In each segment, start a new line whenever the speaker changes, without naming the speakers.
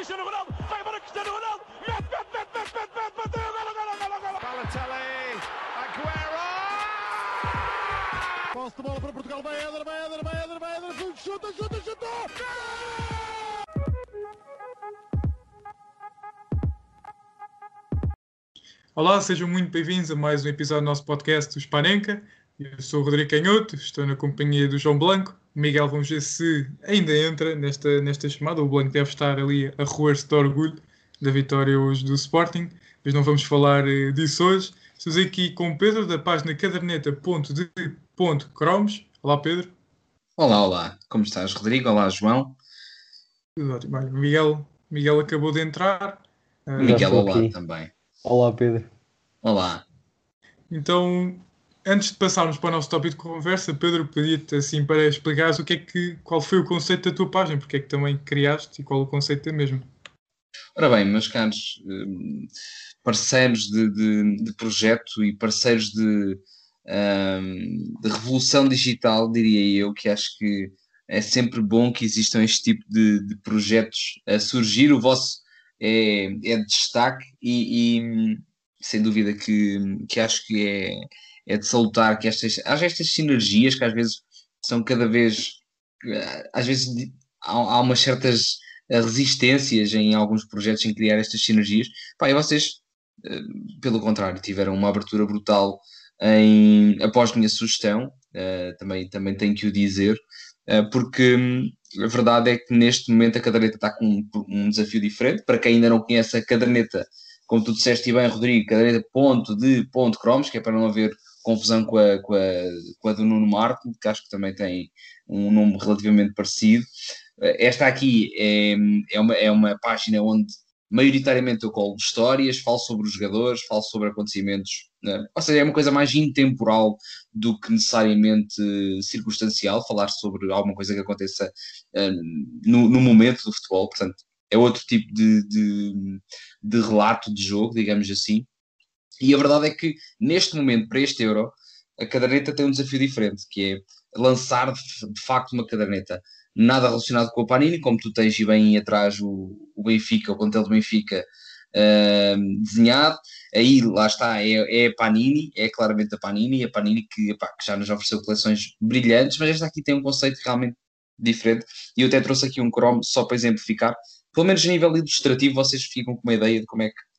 Cristiano Ronaldo, vai embora Cristiano Ronaldo, mete, mete, mete, mete, mete, mete, bateu, golo, golo, golo, golo.
Balotelli, Aguero!
Posse de bola para Portugal, vai Éder, vai Éder, vai Éder, vai Éder, chuta, chuta, chuta!
Olá, sejam muito bem-vindos a mais um episódio do nosso podcast do Spanenka. Eu sou o Rodrigo Canhoto, estou na companhia do João Blanco. Miguel, vamos ver se ainda entra nesta, nesta chamada. O Blanco deve estar ali a roer-se de orgulho da vitória hoje do Sporting, mas não vamos falar eh, disso hoje. Estamos aqui com o Pedro da página caderneta.de.cromos. Olá, Pedro.
Olá, olá. Como estás, Rodrigo? Olá, João.
Tudo ótimo. Olha, Miguel, Miguel acabou de entrar.
Miguel, olá
aqui.
também.
Olá, Pedro.
Olá.
Então, antes de passarmos para o nosso tópico de conversa, Pedro, pedia-te assim para explicares o que é que, qual foi o conceito da tua página, porque é que também criaste e qual o conceito da mesma.
Ora bem, meus caros hum, parceiros de, de- de projeto e parceiros de, hum, de revolução digital, diria eu, que acho que é sempre bom que existam este tipo de, de projetos a surgir. O vosso é, é de destaque e, e, hum, sem dúvida que, que acho que é, é de salutar que estas, haja estas sinergias que às vezes são cada vez, eh, às vezes há, há umas certas eh, resistências em alguns projetos em criar estas sinergias. Pá, e vocês, eh, pelo contrário, tiveram uma abertura brutal em, após minha sugestão, também, também tenho que o dizer, porque hum, a verdade é que neste momento a caderneta está com um, um desafio diferente. Para quem ainda não conhece a caderneta, como tu disseste bem, Rodrigo, caderneta ponto de ponto cromos, que é para não haver confusão com a, com a, com a do Nuno Marco, que acho que também tem um nome relativamente parecido. Eh, Esta aqui é, é, uma, é uma página onde maioritariamente eu colo histórias, falo sobre os jogadores, falo sobre acontecimentos, né? ou seja, é uma coisa mais intemporal do que necessariamente circunstancial, falar sobre alguma coisa que aconteça eh, no, no momento do futebol, portanto, é outro tipo de, de, de relato de jogo, digamos assim. E a verdade é que neste momento, para este Euro, a caderneta tem um desafio diferente, que é lançar de, facto uma caderneta. Nada relacionado com a Panini, como tu tens e bem atrás o, o Benfica, o plantel do Benfica ahm, desenhado, aí lá está, é, é a Panini, é claramente a Panini, a Panini que, epá, que já nos ofereceu coleções brilhantes, mas esta aqui tem um conceito realmente diferente, e eu até trouxe aqui um Chrome só para exemplificar, pelo menos a nível ilustrativo vocês ficam com uma ideia de como é que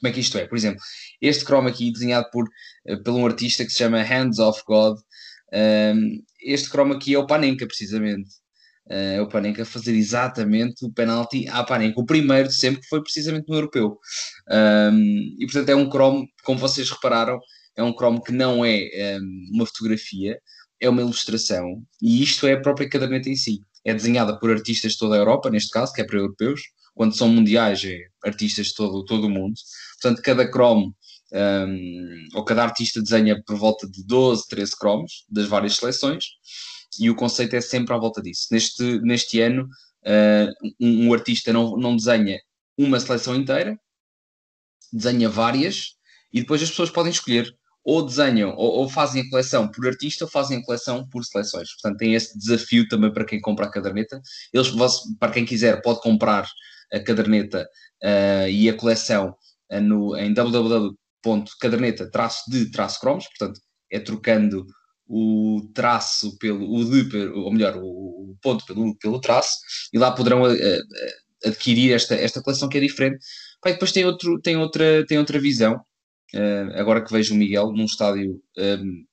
como é que isto é. Por exemplo, este Chrome aqui desenhado por, eh, por um artista que se chama Hands of God, um, este Chrome aqui é o Panenka, precisamente. Uh, é o Panenka fazer exatamente o penalti à Panenka. O primeiro de sempre que foi precisamente no europeu. Um, e portanto é um Chrome, como vocês repararam, é um Chrome que não é um, uma fotografia, é uma ilustração. E isto é a própria caderneta em si. É desenhada por artistas de toda a Europa, neste caso, que é para europeus. Quando são mundiais, é artistas de todo, todo o mundo. Portanto, cada Chrome um, ou cada artista desenha por volta de 12, 13 cromos das várias seleções e o conceito é sempre à volta disso. Neste, neste ano, uh, um, um artista não, não desenha uma seleção inteira, desenha várias e depois as pessoas podem escolher ou desenham ou, ou fazem a coleção por artista ou fazem a coleção por seleções. Portanto, tem esse desafio também para quem compra a caderneta. Eles, para quem quiser, pode comprar a caderneta uh, e a coleção no, em www caderneta-de-cromos, portanto, é trocando o traço pelo, o de, ou melhor, o ponto pelo, pelo traço, e lá poderão a, a, adquirir esta, esta coleção que é diferente. Pai, depois tem, outro, tem, outra, tem outra visão, uh, agora que vejo o Miguel num estádio,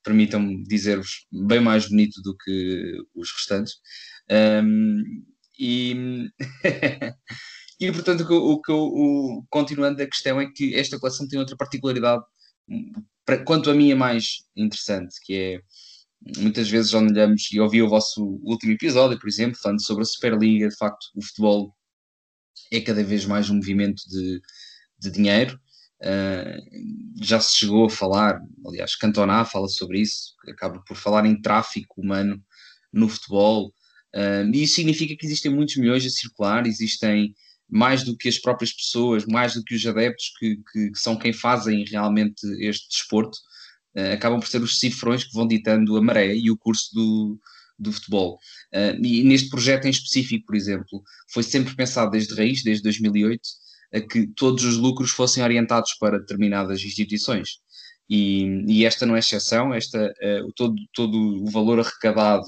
permitam-me dizer-vos, bem mais bonito do que os restantes. Um, e E, portanto, o que eu, continuando a questão é que esta coleção tem outra particularidade, para, quanto a mim é mais interessante, que é, muitas vezes olhamos, e ouvi o vosso último episódio, por exemplo, falando sobre a Superliga, de facto, o futebol é cada vez mais um movimento de, de dinheiro, uh, já se chegou a falar, aliás, Cantona fala sobre isso, acaba por falar em tráfico humano no futebol, uh, e isso significa que existem muitos milhões a circular, existem mais do que as próprias pessoas, mais do que os adeptos que, que, que são quem fazem realmente este desporto, uh, acabam por ser os cifrões que vão ditando a maré e o curso do, do futebol. Uh, e neste projeto em específico, por exemplo, foi sempre pensado desde raiz, desde 2008, a que todos os lucros fossem orientados para determinadas instituições. E, e esta não é exceção, esta, uh, todo, todo o valor arrecadado,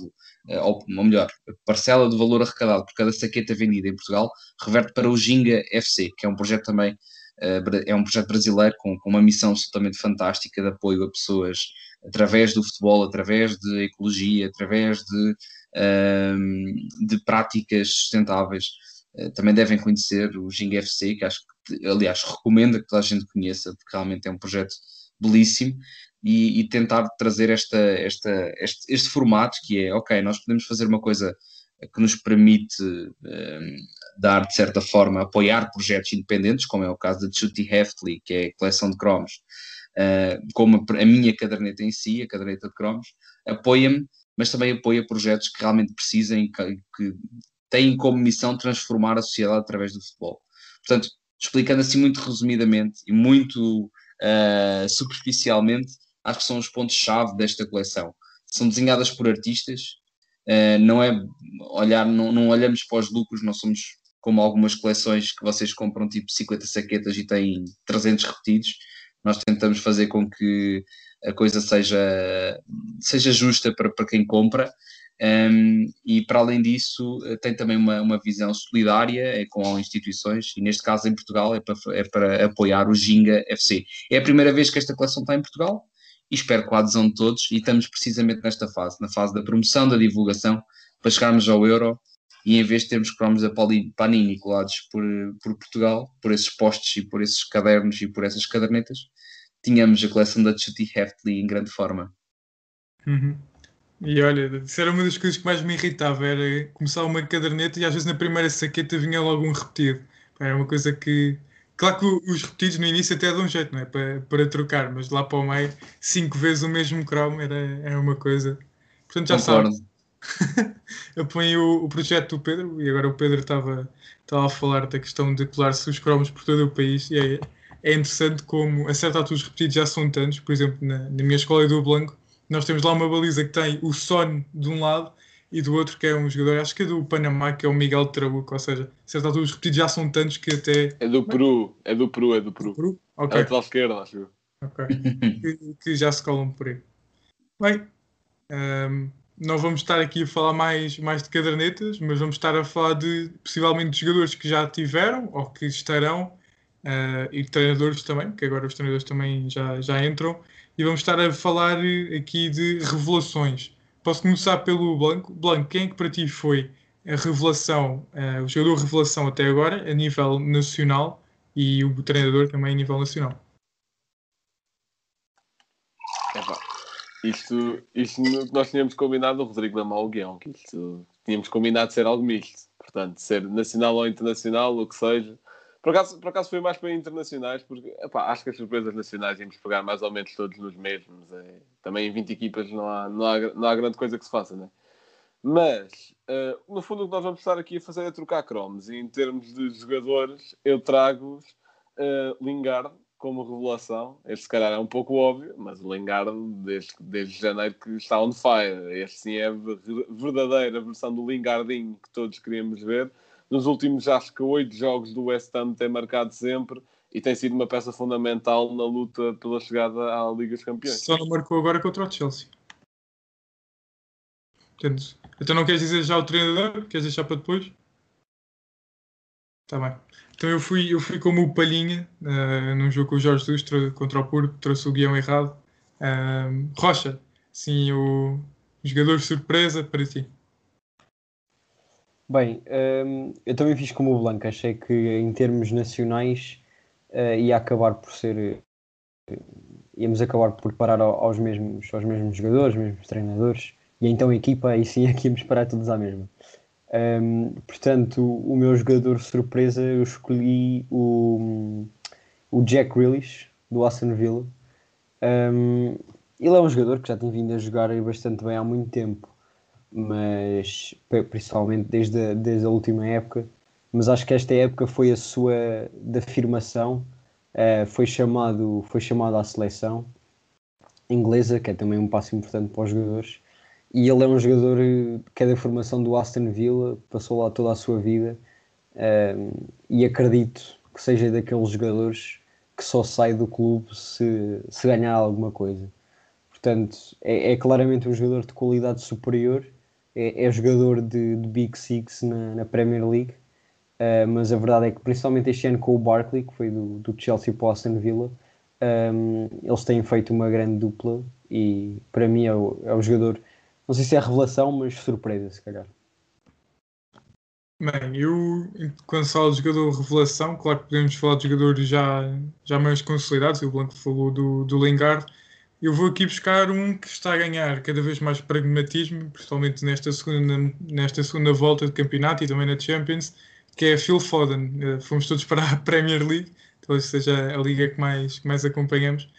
ou, ou, melhor, a parcela do valor arrecadado por cada saqueta vendida em Portugal reverte para o Ginga FC, que é um projeto também, uh, é um projeto brasileiro com, com uma missão absolutamente fantástica de apoio a pessoas através do futebol, através de ecologia, através de, de práticas sustentáveis. Eh, também devem conhecer o Jing FC, que acho que, aliás, recomendo que toda a gente conheça, porque realmente é um projeto belíssimo. E, e tentar trazer esta, esta, este, este, formato que é, ok, nós podemos fazer uma coisa que nos permite um, dar, de certa forma, apoiar projetos independentes, como é o caso da Chuty Heftly, que é a coleção de cromos, uh, como a, a, minha caderneta em si, a caderneta de cromos, apoia-me, mas também apoia projetos que realmente precisem, que, que têm como missão transformar a sociedade através do futebol. Portanto, explicando assim muito resumidamente e muito uh, superficialmente, acho que são os pontos-chave desta coleção. São desenhadas por artistas, uh, não é olhar, não, não, olhamos para os lucros, não somos como algumas coleções que vocês compram tipo 50 saquetas e têm 300 repetidos. Nós tentamos fazer com que a coisa seja, seja justa para, para quem compra um, e para além disso, eh, tem também uma, uma visão solidária é, com instituições, e neste caso em Portugal é para, é para apoiar o Ginga FC. É a primeira vez que esta coleção está em Portugal e espero com a adesão de todos. E estamos precisamente nesta fase, na fase da promoção, da divulgação, para chegarmos ao Euro e em vez de termos cromos da Panini colados por, por Portugal, por esses postos e por esses cadernos e por essas cadernetas, tínhamos a coleção da Chuty Heftly em grande forma.
Uhum. E olha, isso era uma das coisas que mais me irritava, era começar uma caderneta e às vezes na primeira saqueta vinha logo um repetido. Era uma coisa que. Claro que os repetidos no início até dão jeito, não é? Para, para trocar, mas lá para o meio, cinco vezes o mesmo cromo era, era uma coisa. Portanto, já Concordo. sabe. Eu ponho o, o, projeto do Pedro e agora o Pedro estava, estava a falar da questão de colar-se os cromos por todo o país e é, é interessante como a certa altura os repetidos já são tantos. Por exemplo, na, na minha escola do Blanco nós temos lá uma baliza que tem o Son de um lado e do outro que é um jogador, acho que é do Panamá, que é o Miguel Trabuco, ou seja, a certa altura os repetidos já são tantos que até...
É do Peru, é do Peru, é do Peru.
Peru?
Okay. É do esquerda, acho eu.
Ok, que, que, já se colam por aí. Bem, um, não vamos estar aqui a falar mais, mais de cadernetas, mas vamos estar a falar de possivelmente de jogadores que já tiveram ou que estarão uh, e treinadores também, que agora os treinadores também já, já entram e vamos estar a falar aqui de revelações. Posso começar pelo Blanco. Blanco, quem é que para ti foi a revelação, uh, o jogador revelação até agora, a nível nacional e o treinador também a nível nacional?
Epa, isto, isto nós tínhamos combinado o Rodrigo Lamal Guião, que isto tínhamos combinado ser algo misto, portanto, ser nacional ou internacional, o que seja, por acaso, por acaso foi mais para internacionais, porque epá, acho que as surpresas nacionais íamos pegar mais ou menos todos nos mesmos. É, também em 20 equipas não há, não, há, não há grande coisa que se faça, né? Mas, uh, no fundo, o que nós vamos estar aqui a fazer é trocar cromos. E em termos de jogadores, eu trago-vos uh, Lingard como revelação. Este, se calhar, é um pouco óbvio, mas o Lingard, desde, desde janeiro, que está on fire. Este, sim, é a verdadeira versão do Lingardinho que todos queríamos ver nos últimos, acho que, oito jogos do West Ham tem marcado sempre e tem sido uma peça fundamental na luta pela chegada à Liga dos Campeões.
Só não marcou agora contra o Chelsea. Portanto, então não queres dizer já o treinador? Queres deixar para depois? Está bem. Então eu fui, eu fui como o Palhinha uh, num jogo com o Jorge Jesus contra o Porto, trouxe o guião errado. Uh, Rocha, sim, o jogador surpresa para ti.
Bem, um, eu também fiz como o Blanco, achei que em termos nacionais uh, ia acabar por ser. Uh, íamos acabar por parar aos mesmos, aos mesmos jogadores, mesmos treinadores, e então a equipa, aí sim é que íamos parar todos à mesma. Um, portanto, o meu jogador surpresa, eu escolhi o, o Jack Grealish, do Aston Villa. Um, ele é um jogador que já tem vindo a jogar bastante bem há muito tempo mas principalmente desde a, desde a última época. Mas acho que esta época foi a sua de afirmação. Uh, foi, chamado, foi chamado à seleção inglesa, que é também um passo importante para os jogadores. e ele é um jogador eh, que é da formação do Aston Villa, passou lá toda a sua vida um, e acredito que seja daqueles jogadores que só sai do clube se, se ganhar alguma coisa. Portanto, é, é claramente um jogador de qualidade superior, é, é jogador de, de Big Six na, na Premier League, uh, mas a verdade é que, principalmente este ano com o Barkley, que foi do, do Chelsea para o Aston Villa, um, eles têm feito uma grande dupla e para mim é o, é o jogador não sei se é revelação, mas surpresa, se calhar.
Bem, eu, quando falo de jogador revelação, claro que podemos falar de jogadores já, já mais consolidados, o Blanco falou do, do Lingard, eu vou aqui buscar um que está a ganhar cada vez mais pragmatismo, principalmente nesta segunda, nesta segunda volta de campeonato e também na Champions, que é Phil Foden. Eh, fomos todos para a Premier League, talvez seja a liga que mais, que mais acompanhamos,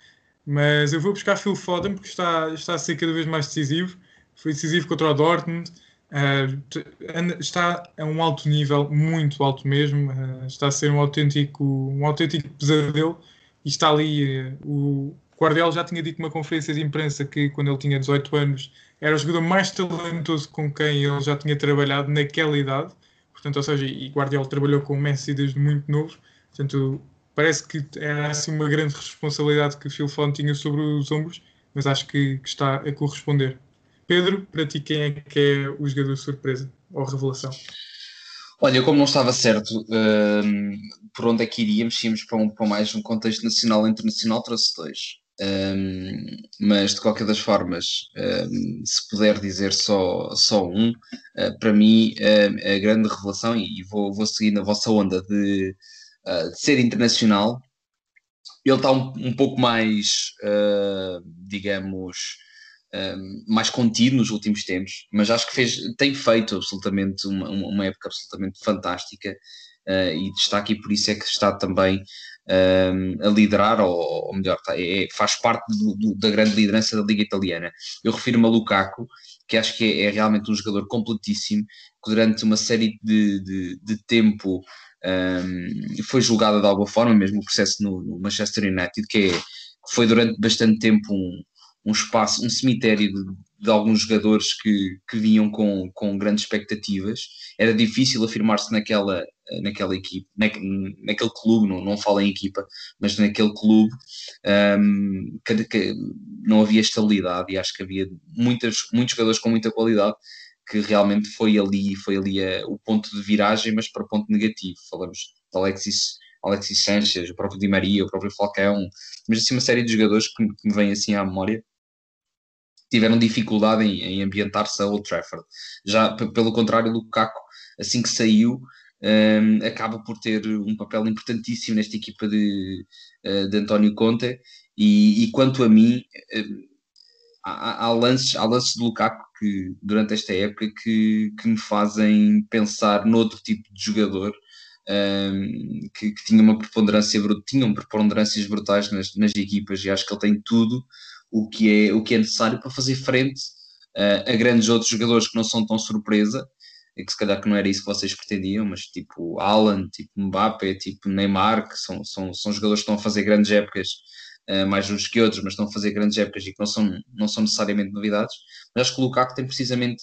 mas eu vou buscar Phil Foden porque está, está a ser cada vez mais decisivo foi decisivo contra o Dortmund. Uh, está a um alto nível, muito alto mesmo. Uh, está a ser um autêntico, um autêntico pesadelo. E está ali. Uh, o Guardiola já tinha dito numa conferência de imprensa que, quando ele tinha 18 anos, era o jogador mais talentoso com quem ele já tinha trabalhado naquela idade. Portanto, ou seja, e Guardiola trabalhou com o Messi desde muito novo. Portanto, parece que era assim uma grande responsabilidade que Phil Foden tinha sobre os ombros, mas acho que, que está a corresponder. Pedro, para ti quem é que é o jogador surpresa ou revelação?
Olha, como não estava certo um, por onde é que iríamos, íamos para, um, para mais um contexto nacional e internacional, trouxe dois. Um, mas de qualquer das formas, um, se puder dizer só, só um, uh, para mim uh, a grande revelação, e vou, vou seguir na vossa onda de, uh, de ser internacional, ele está um, um pouco mais, digamos, um, mais contido nos últimos tempos, mas acho que fez, tem feito absolutamente uma, uma época absolutamente fantástica e destaque e por isso é que está também um, a liderar, ou, ou melhor, tá, é, faz parte do, do, da grande liderança da Liga Italiana. Eu refiro-me a Lukaku, que acho que é, é, realmente um jogador completíssimo, que durante uma série de, de, de tempo um, foi julgado de alguma forma, mesmo o processo no, no Manchester United, que, é, foi durante bastante tempo um, um espaço, um cemitério de, de alguns jogadores que, que vinham com, com grandes expectativas. Era difícil afirmar-se naquela, naquela equipe, na, naquele clube, não, não falo em equipa, mas naquele clube um, que, que não havia estabilidade e acho que havia muitas, muitos jogadores com muita qualidade que realmente foi ali, foi ali a, o ponto de viragem, mas para ponto negativo. Falamos de Alexis Alexis Sanchez, o próprio Di Maria, o próprio Falcão, mas assim uma série de jogadores que, que me vêm assim à memória tiveram dificuldade em, em ambientar-se a Old Trafford. Já pelo contrário, Lukaku, assim que saiu, um, acaba por ter um papel importantíssimo nesta equipa de, uh, de António Conte. E, e, quanto a mim, um, há, há, lances, há lances de Lukaku que durante esta época que, que me fazem pensar noutro tipo de jogador. Um, que, que, tinha uma preponderância tinham preponderâncias brutais nas, nas equipas e acho que ele tem tudo o que é, o que é necessário para fazer frente uh, a grandes outros jogadores que não são tão surpresa, e que se calhar que não era isso que vocês pretendiam, mas tipo Alan, tipo Mbappé, tipo Neymar, que são, são, são jogadores que estão a fazer grandes épocas, uh, mais uns que outros, mas estão a fazer grandes épocas e que não são, não são necessariamente novidades. Mas acho que o Lukaku tem precisamente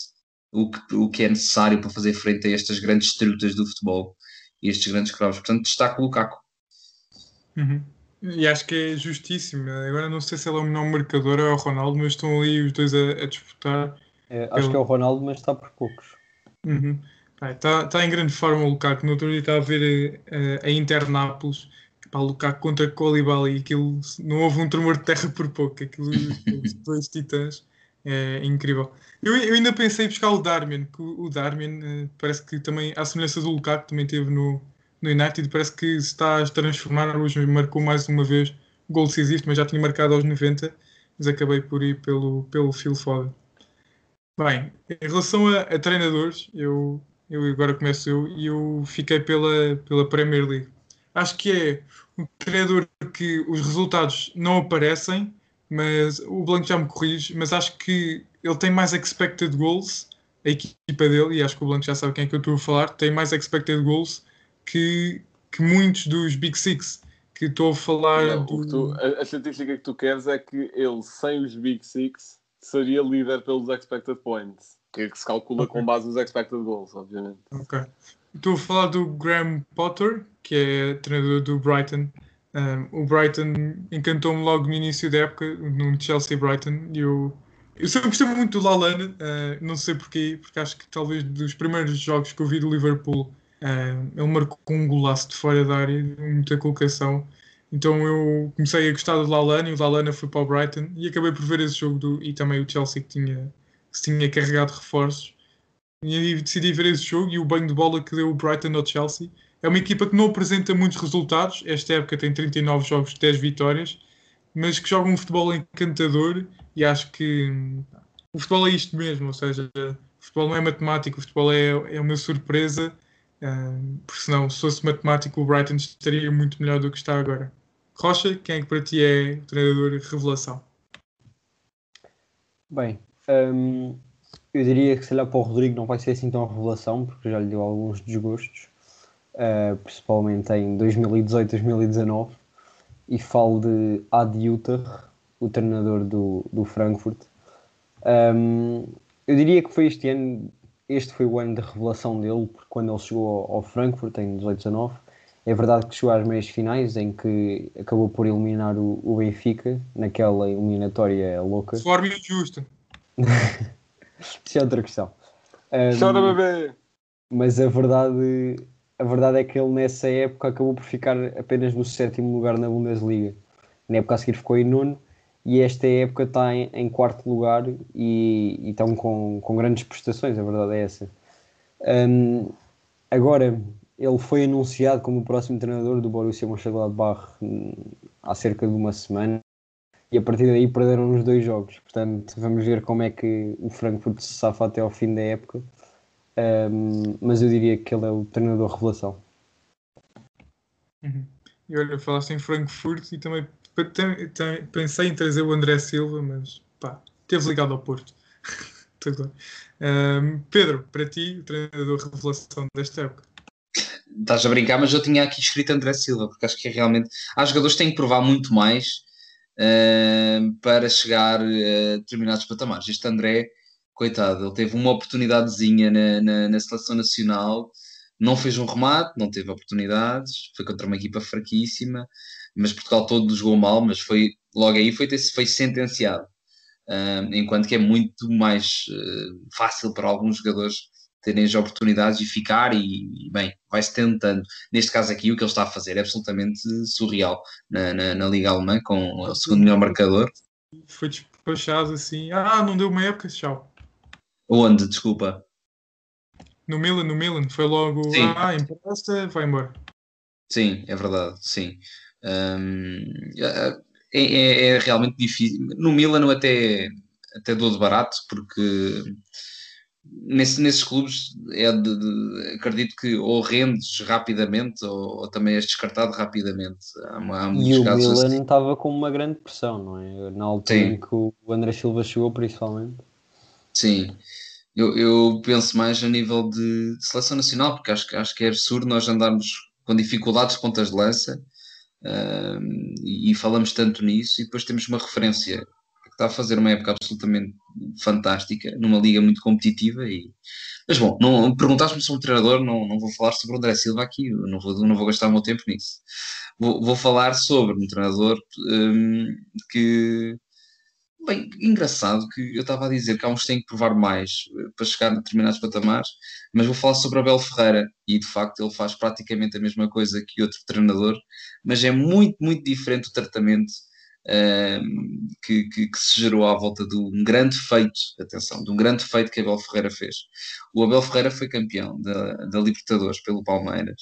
o que, o que é necessário para fazer frente a estas grandes trutas do futebol e estes grandes cravos. Portanto, destaco o Lukaku.
Uhum. E acho que é justíssimo. Agora não sei se ele é o melhor marcador ou é o Ronaldo, mas estão ali os dois a, a disputar.
É, acho pelo... que é o Ronaldo, mas está por poucos.
Uhum. Está, está em grande forma o Lukaku. No outro dia estava a ver a, eh, a Inter Nápoles, para o Lukaku contra Colibali, aquilo não houve um tremor de terra por pouco. Aquilo, os dois titãs, é incrível. Eu, eu, ainda pensei em buscar o Darmian, que o, o Darmian eh, parece que também, à semelhança do Lukaku, também teve no, no United parece que se está a transformar. Hoje marcou mais uma vez o gol decisivo, mas já tinha marcado aos 90, mas acabei por ir pelo, pelo Phil Foden. Bem, em relação a, a, treinadores, eu, eu agora começo eu e eu fiquei pela, pela Premier League. Acho que é um treinador que os resultados não aparecem, mas o Blanco já me corrige, mas acho que ele tem mais expected goals, a equipa dele, e acho que o Blanco já sabe quem é que eu estou a falar, tem mais expected goals que, que muitos dos Big Six que estou a falar.
Não,
do...
tu, a, a, estatística que tu queres é que ele, sem os Big Six, seria líder pelos expected points, que é que se calcula
Ok.
com base nos expected goals, obviamente.
Ok. Estou a falar do Graham Potter, que é treinador do Brighton. Um, o Brighton encantou-me logo no início da época, no Chelsea-Brighton, e eu, eu sempre gostei muito do Lalana, uh, não sei porquê, porque acho que talvez dos primeiros jogos que eu vi do Liverpool, uh, ele marcou um golaço de fora da área, muita colocação. Então eu comecei a gostar do Lalana e o Lalana foi para o Brighton e acabei por ver esse jogo do, e também o Chelsea que tinha, que tinha carregado reforços. E decidi ver esse jogo e o banho de bola que deu o Brighton ao Chelsea. É uma equipa que não apresenta muitos resultados. Esta época tem 39 jogos, 10 vitórias, mas que joga um futebol encantador e acho que hum, o futebol é isto mesmo. Ou seja, o futebol não é matemático, o futebol é, é uma surpresa. Porque senão, se fosse matemático, o Brighton estaria muito melhor do que está agora. Rocha, quem é que para ti é o treinador revelação?
Bem, hum, eu diria que se calhar para o Rodrigo não vai ser assim tão revelação, porque já lhe deu alguns desgostos, uh, principalmente em 2018, 2019, e falo de Ad Utah, o treinador do, do Frankfurt. Um, eu diria que foi este ano, este foi o ano de revelação dele, porque quando ele chegou ao, Frankfurt em 18, 19, é verdade que chegou às meias finais, em que acabou por eliminar o, o Benfica, naquela eliminatória louca.
De forma injusta.
Isso é outra questão. Um,
Chora, bebê!
mas a verdade, a verdade é que ele nessa época acabou por ficar apenas no sétimo lugar na Bundesliga. Na época a seguir ficou em nono e esta época está em, em quarto lugar e, e estão com, com grandes prestações, a verdade é essa. Um, agora, ele foi anunciado como o próximo treinador do Borussia Mönchengladbach hum, há cerca de uma semana e a partir daí perderam nos dois jogos. Portanto, vamos ver como é que o Frankfurt se safa até ao fim da época. Um, mas eu diria que ele é o treinador revelação.
Uhum. E olha, falaste em Frankfurt e também tem- tem- pensei em trazer o André Silva, mas pá, teve ligado ao Porto. Tudo bem. Ahm, Pedro, para ti, o treinador revelação desta época.
Estás a brincar, mas eu tinha aqui escrito André Silva, porque acho que é realmente. Há jogadores que têm que provar muito mais eh, para chegar a determinados patamares. Este André, coitado, ele teve uma oportunidadezinha na, na, na seleção nacional, não fez um remate, não teve oportunidades, foi contra uma equipa fraquíssima, mas Portugal todo jogou mal, mas foi logo aí foi, foi sentenciado. Eh, enquanto que é muito mais eh, fácil para alguns jogadores terem as oportunidades de ficar e, e, bem, vai-se tentando. Neste caso aqui, o que ele está a fazer é absolutamente surreal na, na, na Liga Alemã, com o segundo melhor marcador.
Foi despachado assim, ah, não deu uma época, tchau.
Onde, desculpa?
No Milan, no Milan, foi logo,
Sim.
ah, empresta, vai embora.
Sim, é verdade, sim. É, é- é realmente difícil. No Milan eu até, até dou de barato, porque nesse- nesses clubes é de, de- acredito que ou rendes rapidamente ou, ou também és descartado rapidamente. Há, há
E o Milan
assim.
estava com uma grande pressão, não é? Na altura
Sim.
em que o André Silva chegou, principalmente.
Sim, eu, eu penso mais a nível de, de seleção nacional, porque acho, que- acho que é absurdo nós andarmos com dificuldades de pontas de lança e, e falamos tanto nisso, e depois temos uma referência que está a fazer uma época absolutamente fantástica, numa liga muito competitiva. E... Mas bom, não, perguntaste-me sobre o treinador, não, não vou falar sobre o André Silva aqui, não vou, não vou gastar o meu tempo nisso. Vou, vou falar sobre um treinador que Bem, engraçado que eu estava a dizer que há uns têm que provar mais eh, para chegar a determinados patamares, mas vou falar sobre Abel Ferreira e de facto ele faz praticamente a mesma coisa que outro treinador, mas é muito, muito diferente o tratamento ehm, que, que- que se gerou à volta de um grande feito, atenção, de um grande feito que Abel Ferreira fez. O Abel Ferreira foi campeão da, da Libertadores pelo Palmeiras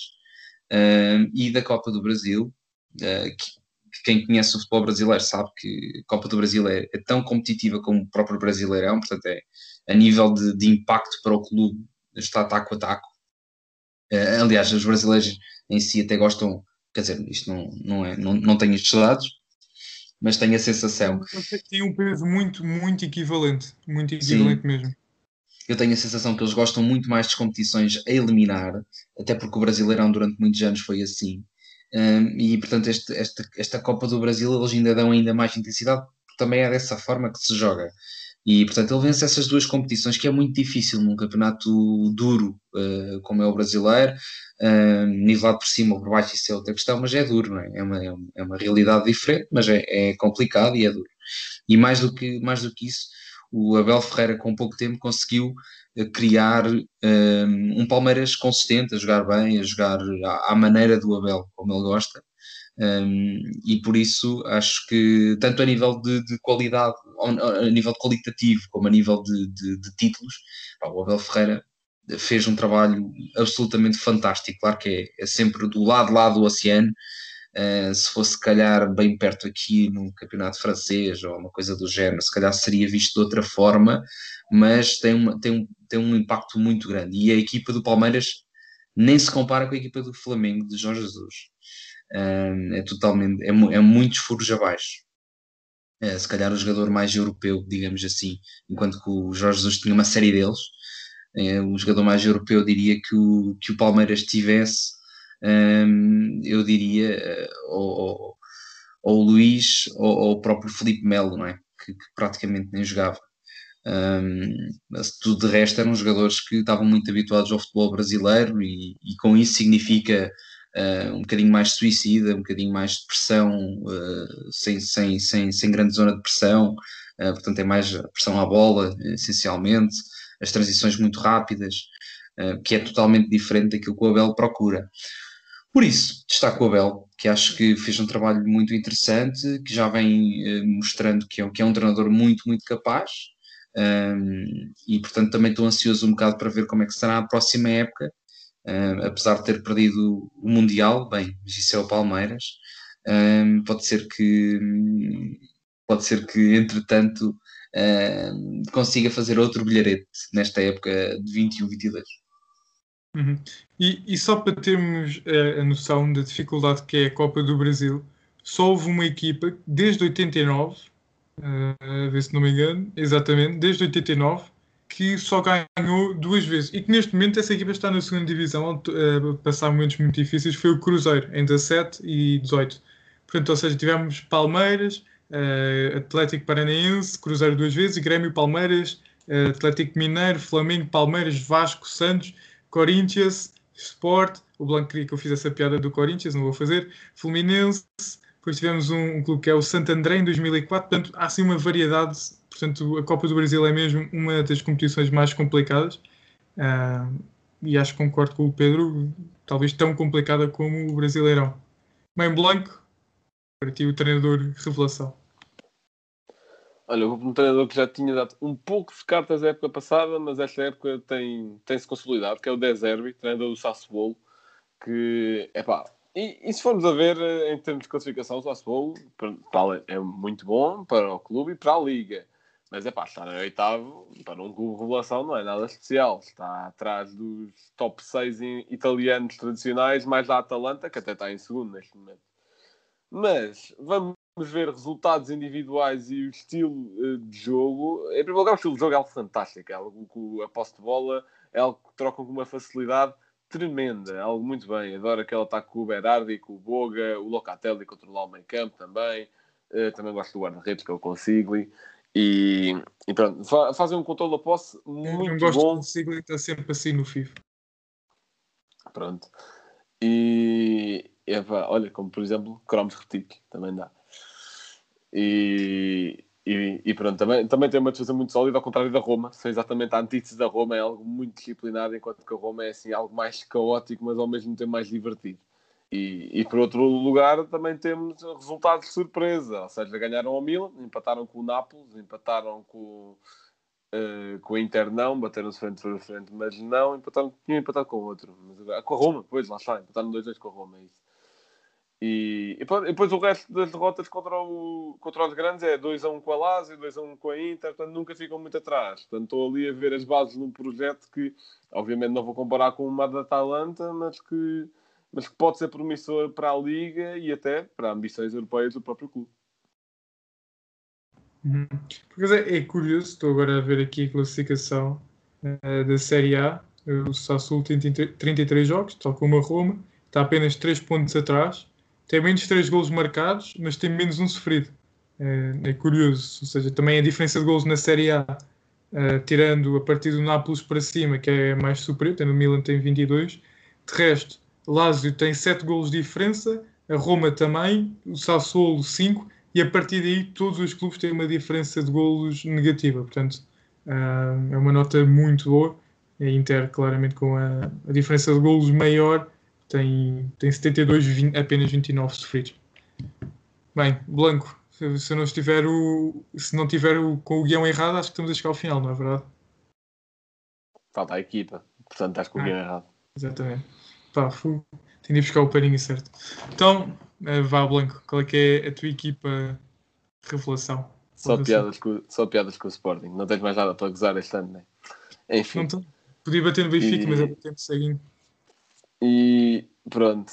ehm, e da Copa do Brasil, eh, que que quem conhece o futebol brasileiro sabe que a Copa do Brasil é, é tão competitiva como o próprio Brasileirão, portanto é a nível de, de impacto para o clube está taco a taco. Eh, aliás, os brasileiros em si até gostam, quer dizer, isto não, não, é, não, não tenho estes dados, mas tenho a sensação,
Tem um peso muito, muito equivalente. Muito equivalente mesmo.
eu tenho a sensação que eles gostam muito mais das competições a eliminar, até porque o Brasileirão durante muitos anos foi assim. E portanto, este, esta, esta Copa do Brasil eles ainda dão ainda mais intensidade, também é dessa forma que se joga. E, portanto, ele vence essas duas competições, que é muito difícil num campeonato duro, uh, como é o brasileiro, uh, nivelado por cima ou por baixo, isso é outra questão, mas é duro, é? É uma, é uma realidade diferente, mas é, é complicado e é duro. E mais do que, mais do que isso, o Abel Ferreira, com pouco tempo, conseguiu uh, criar um, um Palmeiras consistente, a jogar bem, a jogar à, maneira do Abel, como ele gosta. Um, e por isso acho que tanto a nível de, de, qualidade, a nível qualitativo, como a nível de, de, de títulos, o Abel Ferreira fez um trabalho absolutamente fantástico. Claro que é, é sempre do lado lá do oceano. Uh, se fosse, se calhar, bem perto aqui no campeonato francês ou uma coisa do género, se calhar seria visto de outra forma, mas tem, uma, tem, um, tem um impacto muito grande. E a equipa do Palmeiras nem se compara com a equipa do Flamengo de Jorge Jesus é totalmente, é, é muitos furos abaixo. É, se calhar o jogador mais europeu, digamos assim, enquanto que o Jorge Jesus tinha uma série deles, é, o jogador mais europeu diria que o, que o Palmeiras tivesse, um, eu diria, eh, ou, ou, o Luís ou, o próprio Felipe Melo, não é? Que, que praticamente nem jogava. Um, tudo de resto eram jogadores que estavam muito habituados ao futebol brasileiro e, e com isso significa uh, um bocadinho mais suicida, um bocadinho mais de pressão, uh, sem, sem, sem, sem grande zona de pressão, uh, portanto é mais pressão à bola, essencialmente, as transições muito rápidas, que é totalmente diferente daquilo que o Abel procura. Por isso, destaco o Abel, que acho que fez um trabalho muito interessante, que já vem mostrando que é, que é um treinador muito, muito capaz, um, e portanto também estou ansioso um bocado para ver como é que será a próxima época, Uh, apesar de ter perdido o Mundial, bem, isso é o Palmeiras, uh, pode ser que pode ser que entretanto uh, consiga fazer outro bilharete nesta época de 21-22.
Uhum. E, e, só para termos a, a noção da dificuldade que é a Copa do Brasil, só houve uma equipa desde 89, a ver se não me engano, exatamente, desde 89 que só ganhou duas vezes e que neste momento essa equipa está na segunda divisão onde uh, passar momentos muito difíceis foi o Cruzeiro em 17 e 18 portanto, ou seja, tivemos Palmeiras uh, Atlético Paranaense Cruzeiro duas vezes Grêmio Palmeiras uh, Atlético Mineiro, Flamengo, Palmeiras Vasco, Santos, Corinthians Sport, o Blanco queria que eu fizesse a piada do Corinthians, não vou fazer Fluminense, depois tivemos um, um clube que é o Santo André em 2004, portanto há assim uma variedade Portanto, a Copa do Brasil é mesmo uma das competições mais complicadas. Uh, e acho que concordo com o Pedro, talvez tão complicada como o Brasileirão. Mãe Blanco, para ti o treinador revelação.
Olha, um treinador que já tinha dado um pouco de cartas na época passada, mas esta época tem, tem-se consolidado, que é o Deserbi, treinador do Sassuolo, que, é pá, e, e, se formos a ver eh, em termos de classificação, o Sassuolo é muito bom para o clube e para a Liga. Mas é pá, estar em oitavo para um clube de revelação não é nada especial. Está atrás dos top 6 italianos tradicionais, mais da Atalanta, que até está em segundo neste momento. Mas vamos ver resultados individuais e o estilo eh, de jogo. Em primeiro lugar, o estilo de jogo é algo fantástico. É algo que a posse de bola é algo que trocam com uma facilidade tremenda. É algo muito bem. Adoro aquele ataque com o Berardi, com o Boga, o Locatelli controlar o meio campo também. Uh, também gosto do guarda-redes, que é o Consigli. E, e pronto, fazem um controle da posse muito não gosto bom.
Consigo está sempre assim no FIFA.
Pronto. E epa, olha, como por exemplo, cromos retic, também dá. E, e, e, pronto, também, também tem uma defesa muito sólida, ao contrário da Roma. São exatamente a antítese da Roma, é algo muito disciplinado, enquanto que a Roma é assim, algo mais caótico, mas ao mesmo tempo mais divertido. E, e por outro lugar também temos resultados de surpresa, ou seja, ganharam ao Milan, empataram com o Nápoles, empataram com, uh, com o Inter não, bateram-se frente por frente, mas não, empataram, tinham empatado com o outro, mas, com a Roma, pois lá está, empataram 2-2 com a Roma, é isso. E, e, depois o resto das derrotas contra, o, contra os grandes é 2-1 com a Lazio, 2-1 com a Inter, portanto nunca ficam muito atrás. Portanto estou ali a ver as bases de um projeto que, obviamente não vou comparar com uma da Atalanta, mas que mas que pode ser promissor para a Liga e até para ambições europeias do próprio clube.
Uhum. É, é, curioso, estou agora a ver aqui a classificação uh, da Série A. O Sassuolo tem 33 jogos, tal como a Roma, está apenas 3 pontos atrás, tem menos 3 golos marcados, mas tem menos um sofrido. é, é curioso. Ou seja, também a diferença de gols na Série A, uh, tirando a partir do Nápoles para cima, que é mais superior, tendo o Milan tem 22. De resto, Lazio tem 7 gols de diferença, a Roma também, o Sassuolo 5, e a partir daí todos os clubes têm uma diferença de golos negativa. Portanto, uh, é uma nota muito boa. A Inter, claramente, com a, a diferença de golos maior, tem, tem 72, 20, apenas 29 sofridos. Bem, Blanco, se eu não estiver o, se não tiver o, com o guião errado, acho que estamos a chegar ao final, não é verdade?
Falta a equipa, portanto estás com o guião ah, errado.
Exatamente. Pá, fui, tinha de buscar o paninho certo. Então, eh, vá Blanco, qual é que é a tua equipa revelação?
Só piadas, com, só piadas com o Sporting, não tens mais nada para gozar este ano, né? Enfim.
Não Podia bater no Benfica, e... mas é tempo seguinte.
E pronto.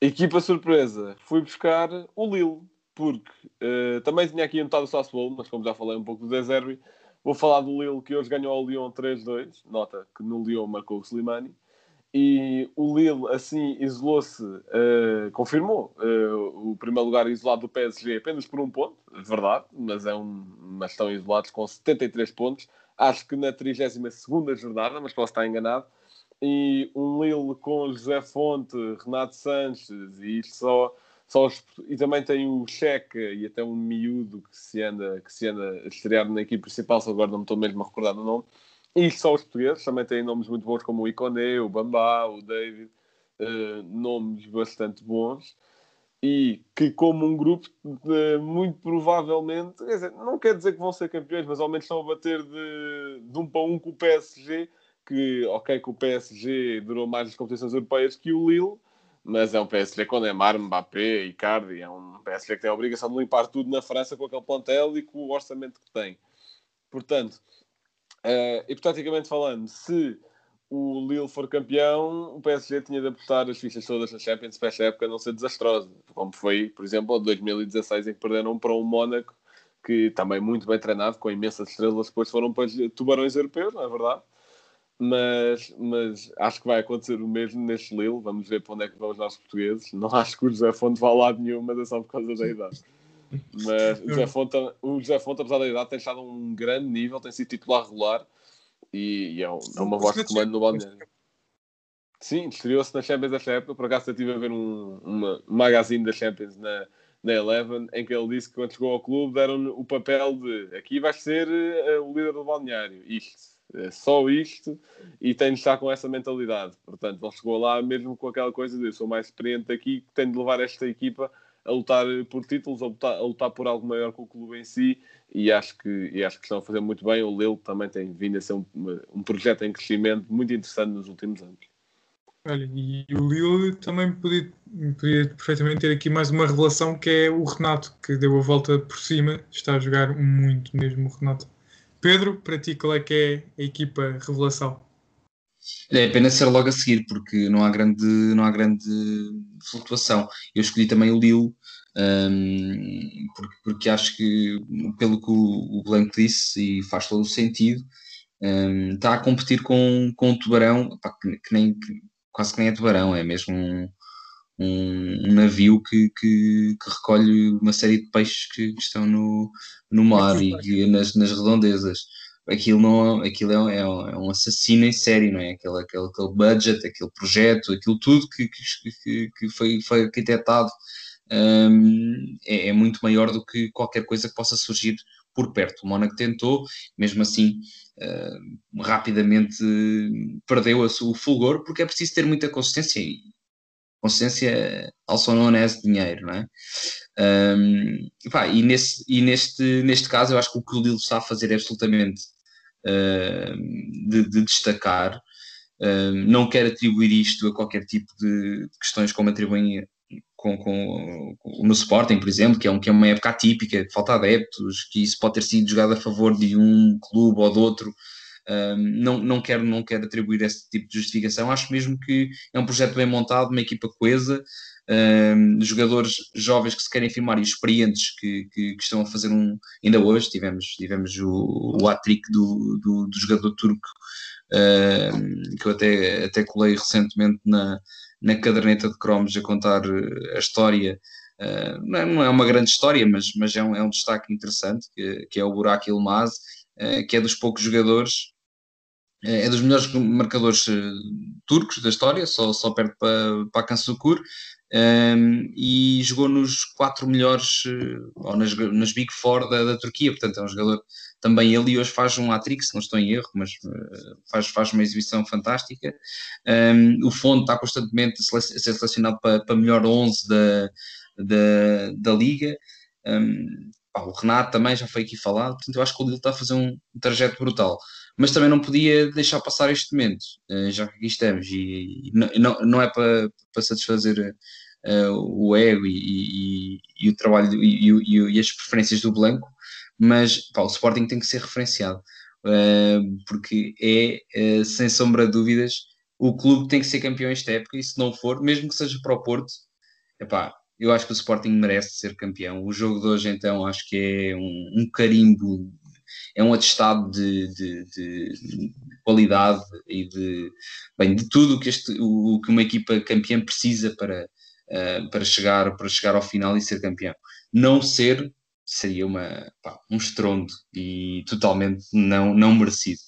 Equipa surpresa. Fui buscar o Lille porque uh, também tinha aqui anotado o Sassuolo, mas como já falei um pouco do Deserbi, vou falar do Lille que hoje ganhou ao Lyon 3-2. Nota que no Lyon marcou o Slimani. E o Lille, assim, isolou-se, uh, confirmou uh, o primeiro lugar isolado do PSG apenas por um ponto, verdade, mas, é um, mas estão isolados com 73 pontos. Acho que na 32 jornada, mas posso estar enganado. E um Lille com José Fonte, Renato Sanches, e só só os, e também tem o Cheque e até um miúdo que se anda, que se anda estrear na equipe principal, só agora não me estou mesmo a recordar do nome. E só os portugueses, também têm nomes muito bons como o Icone, o Bambá, o David, uh, nomes bastante bons. E que, como um grupo, uh, muito provavelmente, quer dizer, não quer dizer que vão ser campeões, mas ao menos estão a bater de, de um para um com o PSG, que, ok, que o PSG durou mais as competições europeias que o Lille, mas é um PSG com Neymar, Mbappé, Icardi, é um PSG que tem a obrigação de limpar tudo na França com aquele plantel e com o orçamento que tem. Portanto, uh, hipoteticamente falando, se o Lille for campeão, o PSG tinha de apostar as fichas todas na Champions para esta época não ser desastrosa, como foi, por exemplo, em 2016 em que perderam para um Mónaco que também muito bem treinado, com imensas estrelas, depois foram para os tubarões europeus, não é verdade? Mas, mas acho que vai acontecer o mesmo neste Lille. Vamos ver para onde é que vão os nossos portugueses. Não acho que o José Fonte vá a lado nenhum, mas é só por causa da idade. Mas o José Fonte, o José Fonte apesar da idade, tem estado a um grande nível, tem sido titular regular e, e é, um, é, uma voz de comando no balneário. Sim, estreou-se na Champions desta época. Por acaso eu estive a ver um, uma magazine da Champions na, na Eleven, em que ele disse que quando chegou ao clube deram o papel de aqui vais ser uh, o líder do balneário. Isto é só isto e tem de estar com essa mentalidade. Portanto, ele chegou lá mesmo com aquela coisa de eu sou mais experiente aqui, tenho de levar esta equipa a lutar por títulos, a lutar, a lutar por algo maior que o clube em si e acho que, e acho que estão a fazer muito bem. O Lille também tem vindo a ser um, um projeto em crescimento muito interessante nos últimos anos.
Olha, e o Lille também podia, podia perfeitamente ter aqui mais uma revelação que é o Renato, que deu a volta por cima, está a jogar muito mesmo o Renato. Pedro, para ti, qual é que é a equipa revelação?
É apenas ser logo a seguir, porque não há grande, não há grande flutuação. Eu escolhi também o Lille, um, porque, porque acho que, pelo que o, Blanco disse, e faz todo o sentido, um, está a competir com, com o Tubarão, que, nem, que, quase que nem é Tubarão, é mesmo um, um, navio que, que, que, recolhe uma série de peixes que estão no, no mar e nas, nas redondezas. Aquilo, não, aquilo é, é, é, um assassino em série, não é? Aquele, aquele, aquele budget, aquele projeto, aquilo tudo que, que, que foi, foi arquitetado um, é, é, muito maior do que qualquer coisa que possa surgir por perto. O Mónaco tentou, mesmo assim, uh, rapidamente perdeu o fulgor, porque é preciso ter muita consistência e consciência also known as dinheiro, não é? Um, pá, e, nesse, e neste, neste caso eu acho que o que o Lille está a fazer é absolutamente uh, de, de, destacar. Não quero atribuir isto a qualquer tipo de, de questões como atribuem com, com, com, no Sporting, por exemplo, que é, um, que é uma época atípica, falta adeptos, que isso pode ter sido jogado a favor de um clube ou de outro, não, não, quero, não quero atribuir esse tipo de justificação. Acho mesmo que é um projeto bem montado, uma equipa coesa, um, jogadores jovens que se querem firmar e experientes que, que, que, estão a fazer um. Ainda hoje tivemos, tivemos o, o hat-trick do, do, do, jogador turco, um, que eu até, até colei recentemente na, na caderneta de cromos a contar a história uh, não, é, uma grande história, mas, mas é, um, é um destaque interessante, que, que é o Burak Ilmaz, que é dos poucos jogadores, é dos melhores marcadores turcos da história, só, só perto para, para Kansukur, um, e jogou nos quatro melhores, ou nas, nas Big Four da, da Turquia, portanto é um jogador também ele hoje faz um hat-trick, se não estou em erro, mas faz, faz uma exibição fantástica. Um, o Fonte está constantemente a ser selecionado para, para melhor 11 da, da, da Liga. Um, pá, o Renato também já foi aqui falado, portanto eu acho que o Lille está a fazer um, trajeto brutal. Mas também não podia deixar passar este momento, uh, já que aqui estamos, e, e não, não, é para, para satisfazer uh, o ego e, e, e o trabalho e, as preferências do Blanco, mas pá, o Sporting tem que ser referenciado, uh, porque é, uh, sem sombra de dúvidas, o clube tem que ser campeão esta época, e se não for, mesmo que seja para o Porto, epá, eu acho que o Sporting merece ser campeão. O jogo de hoje, então, acho que é um, um carimbo, é um atestado de, de, de, qualidade e de, bem, de tudo que este, o, que uma equipa campeã precisa para, uh, para, chegar, para chegar ao final e ser campeão. Não ser seria uma, pá, um estrondo e totalmente não, não merecido.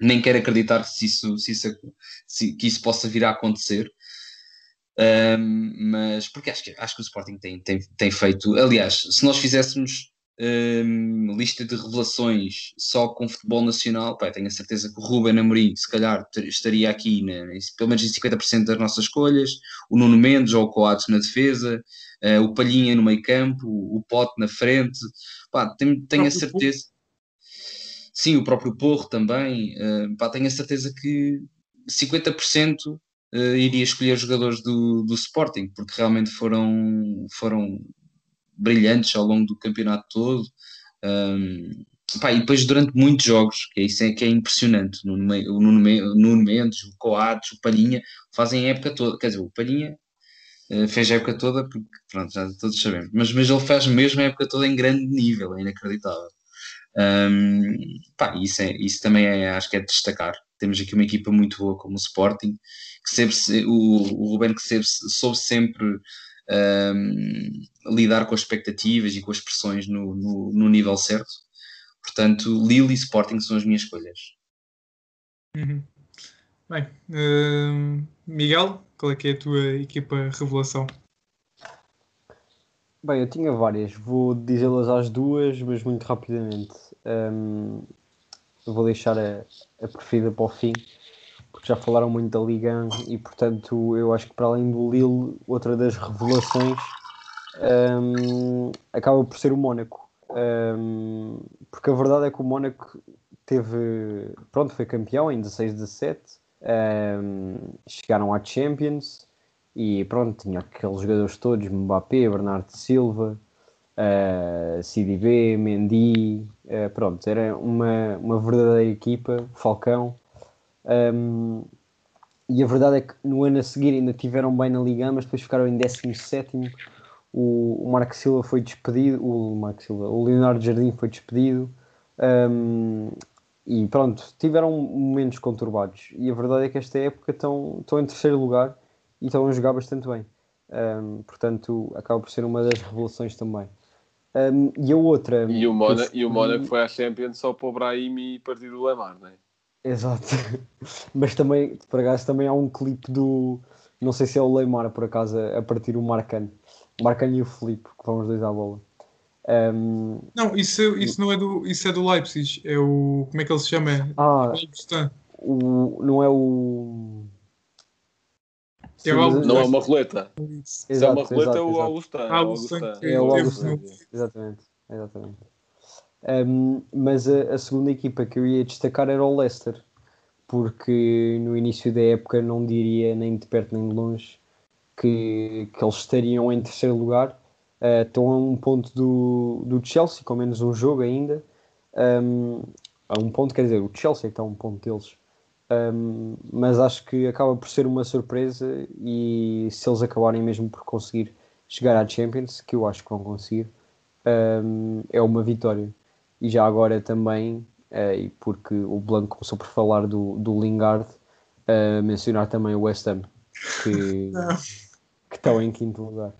Nem quero acreditar se isso, se isso, se, que isso possa vir a acontecer, um, mas porque acho que, acho que o Sporting tem, tem, tem feito. Aliás, se nós fizéssemos um, lista de revelações só com futebol nacional, pá, tenho a certeza que o Ruben Amorim, se calhar, estaria aqui né, pelo menos em 50% das nossas escolhas, o Nuno Mendes ou o Coates na defesa, uh, o Palhinha no meio campo, o, Pote na frente, pá, tenho, tenho a certeza. Sim, o próprio Porro também, uh, pá, tenho a certeza que 50% uh, iria escolher jogadores do, do Sporting, porque realmente foram, foram brilhantes ao longo do campeonato todo. Um, pá, e depois durante muitos jogos, que é isso é, que é impressionante, o Nuno Mendes, o Coates, o Palhinha, fazem a época toda, quer dizer, o Palhinha uh, fez a época toda, porque pronto, já todos sabemos, mas, mas ele faz mesmo a época toda em grande nível, é inacreditável. Um, pá, isso, é, isso também é, acho que é de destacar. Temos aqui uma equipa muito boa como o Sporting, que sempre, o, o Ruben que sempre, soube sempre um, lidar com as expectativas e com as pressões no, no, no nível certo. Portanto, Lille e Sporting são as minhas escolhas.
Uhum. Bem, uh, Miguel, qual é que é a tua equipa revelação?
Bem, eu tinha várias, vou dizê-las às duas, mas muito rapidamente. Um, vou deixar a, a preferida para o fim, porque já falaram muito da Liga e, portanto, eu acho que para além do Lille, outra das revelações um, acaba por ser o Mónaco. Um, porque a verdade é que o Mónaco teve, pronto, foi campeão em 16 17, um, chegaram à Champions e pronto, tinha aqueles jogadores todos, Mbappé, Bernardo Silva, uh, CDB, Mendy, uh, pronto, era uma, uma verdadeira equipa, Falcão. Um, e a verdade é que no ano a seguir ainda tiveram bem na Liga, mas depois ficaram em 17 o, o Marco Silva foi despedido, o Marco Silva, o Leonardo Jardim foi despedido um, e pronto, tiveram momentos conturbados. E a verdade é que esta época estão, estão em terceiro lugar e estão a jogar bastante bem. Um, portanto, acaba por ser uma das revelações também. Um, e a outra.
E o, Mona, e o Mónaco foi à Champions só para o Brahim e partir do Lemar, não é?
Exato. Mas também, por acaso, também há um clipe do. Não sei se é o Leymar, por acaso, a partir o Marcano. O Marcano e o Felipe, que vão os dois à bola. Um...
Não, isso, isso não é do, isso é do Leipzig. É o. Como é que ele se chama?
Ah, o, não é o.
Sim, é não é uma roleta. Exato, Se é uma roleta, exato, é o Augustin.
Ah, Augustin.
É o Augustin. Exatamente. exatamente. Um, mas a, a, segunda equipa que eu ia destacar era o Leicester, porque no início da época não diria nem de perto nem de longe que, que eles estariam em terceiro lugar. Uh, estão a um ponto do, do Chelsea, com menos um jogo ainda. Um, a um ponto, quer dizer, o Chelsea está a um ponto deles. Um, mas acho que acaba por ser uma surpresa e se eles acabarem mesmo por conseguir chegar à Champions, que eu acho que vão conseguir, um, é uma vitória. E já agora também, uh, porque o Blanco começou por falar do, do Lingard, uh, mencionar também o West Ham, que, que estão em quinto lugar.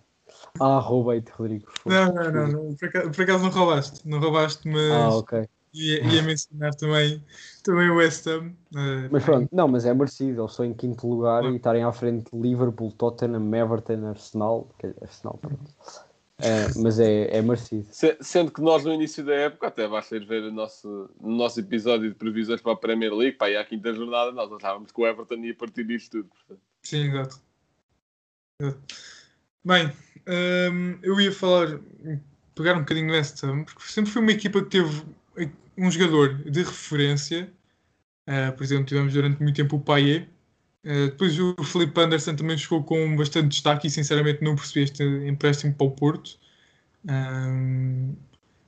Ah, roubei-te, Rodrigo.
Não, não, não, não. Por, acaso, não roubaste. Não roubaste, mas
Ah, ok.
Ia, ia mencionar também, também o West Ham. eh,
Mas pronto, não, mas é merecido. Eles estão em quinto lugar e estarem à frente de Liverpool, Tottenham, Everton, Arsenal. Arsenal, pronto. É, mas é, é merecido.
Se- Sendo que nós no início da época, até basta ir ver o nosso, no nosso episódio de previsões para a Premier League, pá, e à quinta jornada, nós achávamos que o Everton ia partir disto tudo. portanto.
Sim, exato. Exato. Bem, hum, eu ia falar, pegar um bocadinho no West Ham, porque sempre foi uma equipa que teve um jogador de referência. Uh, por exemplo, tivemos durante muito tempo o Payet. Uh, depois o Felipe Anderson também chegou com bastante destaque e sinceramente não percebi este empréstimo para o Porto. Um,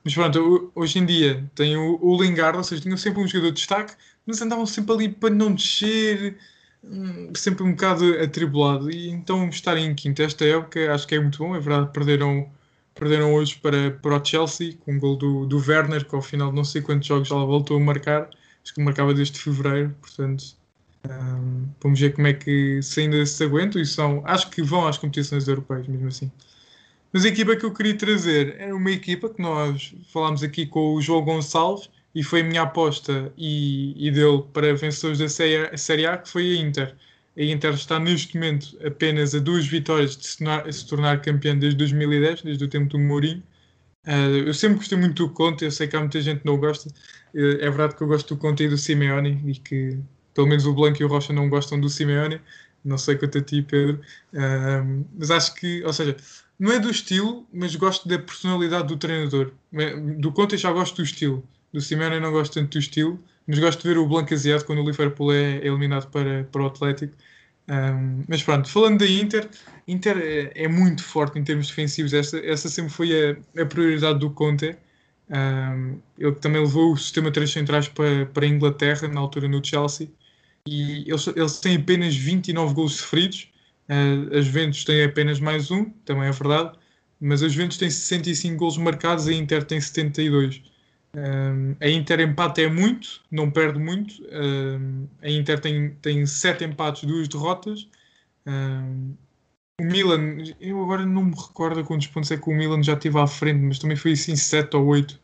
mas pronto, ho- hoje em dia tem o, o Lingard, ou seja, tinham sempre um jogador de destaque, mas andavam sempre ali para não descer, hum, sempre um bocado atribulado. E então estarem em quinto esta época acho que é muito bom. É verdade, perderam, perderam hoje para, para o Chelsea com um gol do, do Werner, que ao final de não sei quantos jogos já voltou a marcar. Acho que marcava desde fevereiro, portanto. hum, vamos ver como é que se ainda se aguentam e são, acho que vão às competições europeias mesmo assim. Mas a equipa que eu queria trazer era uma equipa que nós falámos aqui com o João Gonçalves e foi a minha aposta e, e dele para vencedores da Série A, que foi a Inter. A Inter está neste momento apenas a duas vitórias de se tornar, se tornar campeã desde 2010, desde o tempo do Mourinho. Uh, eu sempre gostei muito do Conte, eu sei que há muita gente que não gosta. Uh, é verdade que eu gosto do Conte e do Simeone e que pelo menos o Blanco e o Rocha não gostam do Simeone. Não sei quanto a ti, Pedro. Uh, mas acho que, ou seja, não é do estilo, mas gosto da personalidade do treinador. Do Conte já gosto do estilo. Do Simeone não gosto tanto do estilo, mas gosto de ver o Blanco asiado quando o Liverpool é eliminado para, para o Atlético. Um, mas pronto, falando da Inter, Inter é, é muito forte em termos defensivos. Essa, essa sempre foi a, a prioridade do Conte. Um, ele também levou o sistema 3 centrais para, para a Inglaterra, na altura no Chelsea. E eles, eles têm apenas 29 gols sofridos. Uh, as Juventus têm apenas mais um, também é verdade. Mas as Juventus têm 65 gols marcados, a Inter tem 72. Um, a Inter empate é muito, não perde muito. Um, a Inter tem, tem 7 empates, 2 derrotas. Um, o Milan, eu agora não me recordo quantos pontos é que o Milan já teve à frente, mas também foi assim 7 ou 8.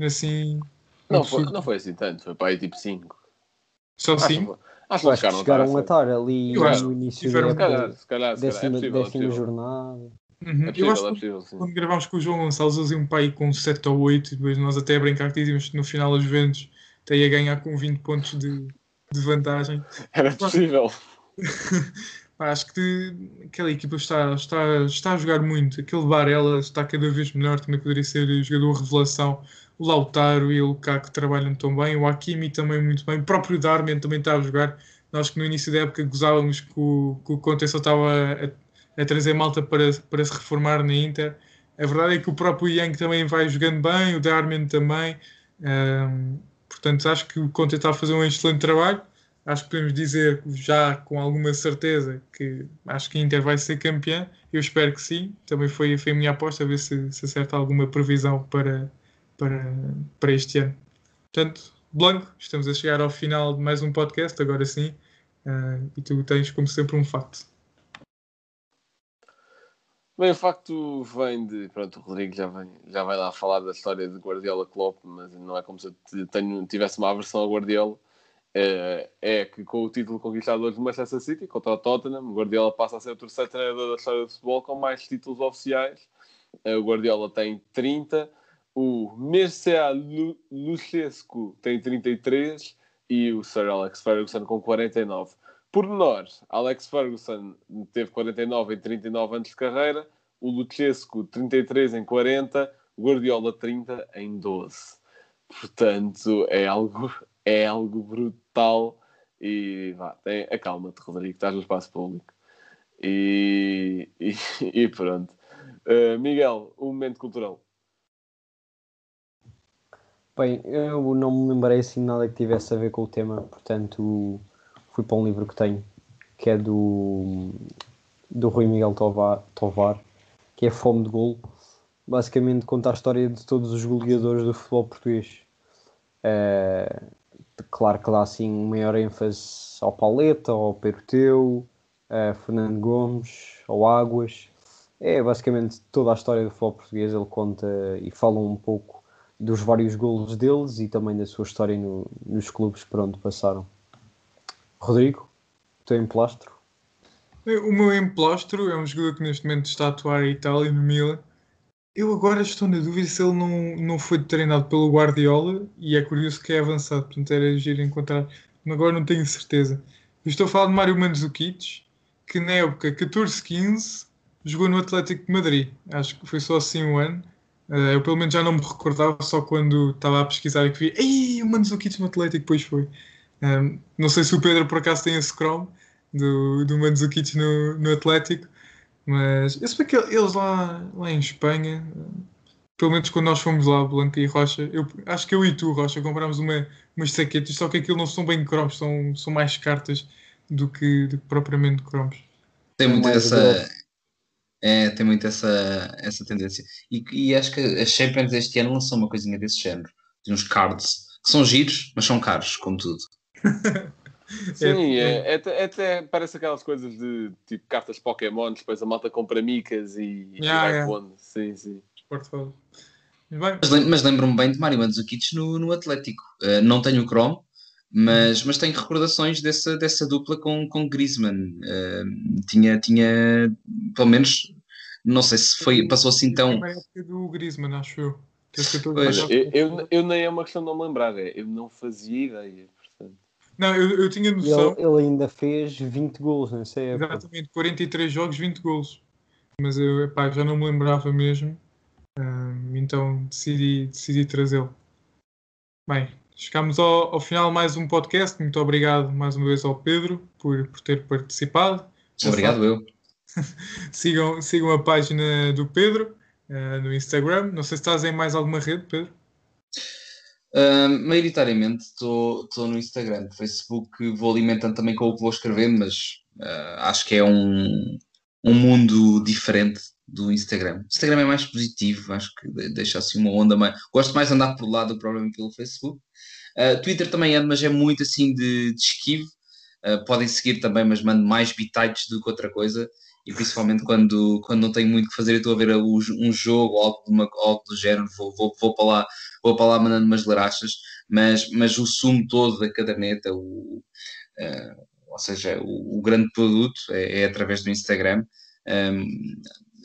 Assim,
Não foi, não foi assim tanto, foi para aí tipo 5.
Só
Acho,
5.
acho não
acho que
chegaram,
a
estar.
ali
acho
no início
tiveram-
da
Se calhar,
época,
se calhar, se calhar. É
décima,
possível, é
décima
possível.
jornada.
É
Uhum. Eu
possível,
acho
é possível, sim.
quando gravámos com o João Gonçalves, eles iam para aí com 7 ou 8, e depois nós até a brincar que dizíamos que no final as Juventus até ia ganhar com 20 pontos de, de vantagem.
Era possível.
Acho que aquela equipa está, está, está a jogar muito. Aquele Varela está cada vez melhor, também poderia ser jogador revelação. O Lautaro e o Lukaku trabalham tão bem, o Hakimi também muito bem, o próprio Darmian também está a jogar. Nós que no início da época gozávamos que o, que o Conte só estava a, a trazer malta para, para se reformar na Inter. A verdade é que o próprio Yang também vai jogando bem, o Darmian também. Ahm, portanto, acho que o Conte está a fazer um excelente trabalho. Acho que podemos dizer já com alguma certeza que acho que a Inter vai ser campeã. Eu espero que sim. Também foi, foi a minha aposta, a ver se, se acerta alguma previsão para, para, para este ano. Portanto, Blanco, estamos a chegar ao final de mais um podcast, agora sim. Ah, e tu tens, como sempre, um facto.
Bem, o facto vem de. Pronto, o Rodrigo já, vem, já vai lá falar da história de Guardiola Klopp, mas não é como se eu te- tenho, tivesse uma aversão a Guardiola. É, é que com o título conquistado hoje no Manchester City contra o Tottenham, o Guardiola passa a ser o terceiro treinador da história do futebol com mais títulos oficiais. É, O Guardiola tem 30, o Mircea Lu- Lucescu tem 33 e o Sir Alex Ferguson com 49. Por menor, Alex Ferguson teve 49 em 39 anos de carreira, o Lucescu 33 em 40, o Guardiola 30 em 12. Portanto, é algo, é algo brutal. E vá, tem, acalma-te, Rodrigo, estás no espaço público. E, e, e pronto. Uh, Miguel, um momento cultural.
Bem, eu não me lembrei assim nada que tivesse a ver com o tema, portanto fui para um livro que tenho, que é do, do Rui Miguel Tovar, Tovar, que é Fome de Golo. Basicamente conta a história de todos os goleadores do futebol português. Eh, claro que dá assim maior ênfase ao Pauleta, ao Peroteu, a Fernando Gomes, ao Águas, É basicamente toda a história do futebol português. Ele conta e fala um pouco dos vários golos deles e também da sua história no- nos clubes por onde passaram. Rodrigo, teu emplastro.
O meu emplastro é um jogador que neste momento está a atuar em Itália, no Milan. Eu agora estou na dúvida se ele não, não foi treinado pelo Guardiola e é curioso que é avançado, portanto era giro encontrar. Agora não tenho certeza. Eu estou a falar de Mário Mandzukic, que na época 14-15 jogou no Atlético de Madrid. Acho que foi só assim um ano. Eh, eu pelo menos já não me recordava, só quando estava a pesquisar e que vi Ei, o Mandzukic no Atlético, depois foi. Um, não sei se o Pedro por acaso tem esse Chrome do, do Mandzukic no, no Atlético, mas eu sei que eles lá, lá em Espanha, pelo menos quando nós fomos lá, Blanca e Rocha, eu, acho que eu e tu, Rocha, comprámos uma, umas saquetas, só que aquilo não são bem cromos, são, são mais cartas do que, do que propriamente cromos.
Tem muito essa. É, tem muito essa, essa tendência. E, e acho que as Champions este ano lançou uma coisinha desse género. Tem uns cards que são giros, mas são caros, como tudo.
Sim, é, é até, é até parece aquelas coisas de tipo cartas Pokémon, depois a malta compra micas e, e
Yeah,
vai
yeah.
pondo. Sim, sim.
Portfólio. Mas
Mas, lem- mas lembro-me bem de Mário Mandzukic no, no Atlético. Uh, não tenho o Chrome, mas, mas tenho recordações dessa, dessa dupla com, com Griezmann. Uh, tinha, tinha, pelo menos, não sei se foi, passou assim tão.
época do Griezmann, acho eu. Que esse 14
Pois,
anos.
Eu, eu, eu nem é uma questão de não me lembrar, é, eu não fazia ideia.
Não, eu, eu tinha noção.
ele, ele ainda fez 20 gols nessa época.
Exatamente, 43 jogos, 20 golos. Mas eu epá, já não me lembrava mesmo. Ahm, então decidi, decidi trazê-lo. Bem, chegámos ao, ao final de mais um podcast. Muito obrigado mais uma vez ao Pedro por, por ter participado.
Obrigado, eu.
Sigam, sigam a página do Pedro ah, no Instagram. Não sei se estás em mais alguma rede, Pedro.
Uh, maioritariamente estou no Instagram, Facebook vou alimentando também com o que vou escrever, mas uh, acho que é um, um mundo diferente do Instagram. O Instagram é mais positivo, acho que de- deixa assim uma onda mais. Gosto mais de andar por lá do provavelmente pelo Facebook. Uh, Twitter também ando, mas é muito assim de, de esquivo. Uh, podem seguir também, mas mando mais bitites do que outra coisa. E principalmente quando, quando não tenho muito o que fazer e estou a ver um jogo ou algo, uma- algo do género, vou, vou, vou para lá vou para lá mandando umas larachas, mas, mas o sumo todo da caderneta, o, eh, ou seja, o, o grande produto é, é através do Instagram. Um,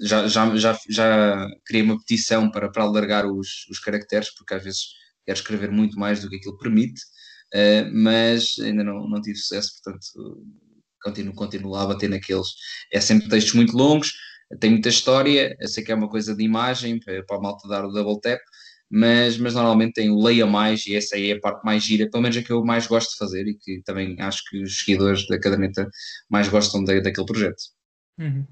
já, já, já, já criei uma petição para, para alargar os, os caracteres, porque às vezes quero escrever muito mais do que aquilo permite, eh, mas ainda não, não tive sucesso, portanto continuo, continuo a bater naqueles. É sempre textos muito longos, tem muita história, eu sei que é uma coisa de imagem, para para a malta dar o double tap, mas, mas normalmente tem o leia mais e essa aí é a parte mais gira, pelo menos é que eu mais gosto de fazer e que também acho que os seguidores da caderneta mais gostam da, daquele projeto.
Uhum.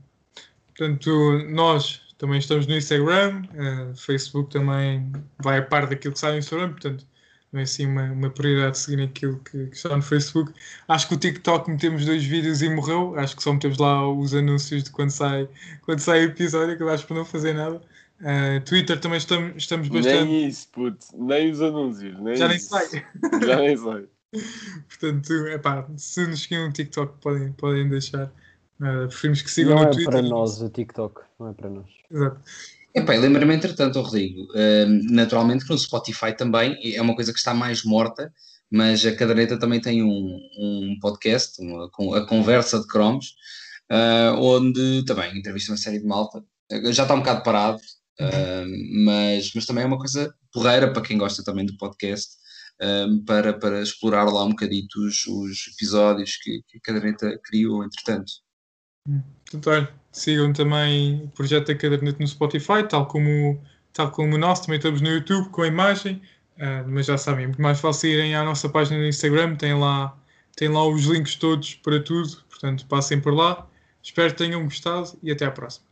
Portanto, nós também estamos no Instagram, eh, Facebook também vai a par daquilo que sai no Instagram, portanto, não é assim uma, uma prioridade seguir aquilo que, que está no Facebook. Acho que o TikTok metemos dois vídeos e morreu, acho que só metemos lá os anúncios de quando sai, quando sai o episódio, que eu acho por não fazer nada. Eh, Twitter também estamos, estamos bastante.
Nem isso, puto, nem os anúncios, nem
Já nem
isso.
sai.
Já nem sei.
Portanto, epá, se nos seguem no TikTok, podem, podem deixar. Eh, preferimos que sigam
Não
no
é
Twitter.
para nós o TikTok, não é para nós.
Exato.
Epá, lembra-me, entretanto, oh, Rodrigo, hum, naturalmente que no Spotify também é uma coisa que está mais morta, mas a caderneta também tem um, um podcast, uma, a conversa de cromos, ah, onde também entrevista uma série de malta. Já está um bocado parado, hum, mas, mas também é uma coisa porreira para quem gosta também do podcast, hum, para, para explorar lá um bocadito os, os episódios que, que a caderneta criou, entretanto.
Portanto, olha, sigam também o projeto da caderneta no Spotify, tal como, tal como o nosso, também estamos no YouTube com a imagem, ah, mas já sabem, é muito mais fácil irem à nossa página no Instagram, tem lá, tem lá os links todos para tudo, portanto passem por lá. Espero que tenham gostado e até à próxima.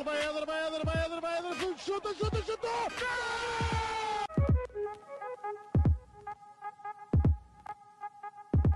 Portugal, vai Éder, vai Éder, vai Éder, vai chuta, chuta, chuta! Gol!